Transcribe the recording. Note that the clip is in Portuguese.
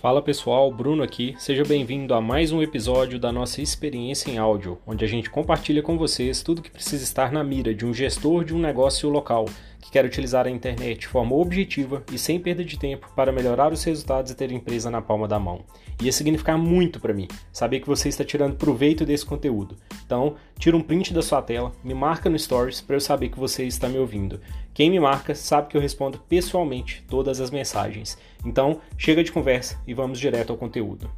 Fala pessoal, Bruno aqui. Seja bem-vindo a mais um episódio da nossa experiência em áudio, onde a gente compartilha com vocês tudo que precisa estar na mira de um gestor de um negócio local que quer utilizar a internet de forma objetiva e sem perda de tempo para melhorar os resultados e ter a empresa na palma da mão. Ia significar muito para mim saber que você está tirando proveito desse conteúdo. Então, tira um print da sua tela, me marca no Stories para eu saber que você está me ouvindo. Quem me marca sabe que eu respondo pessoalmente todas as mensagens. Então, chega de conversa e vamos direto ao conteúdo.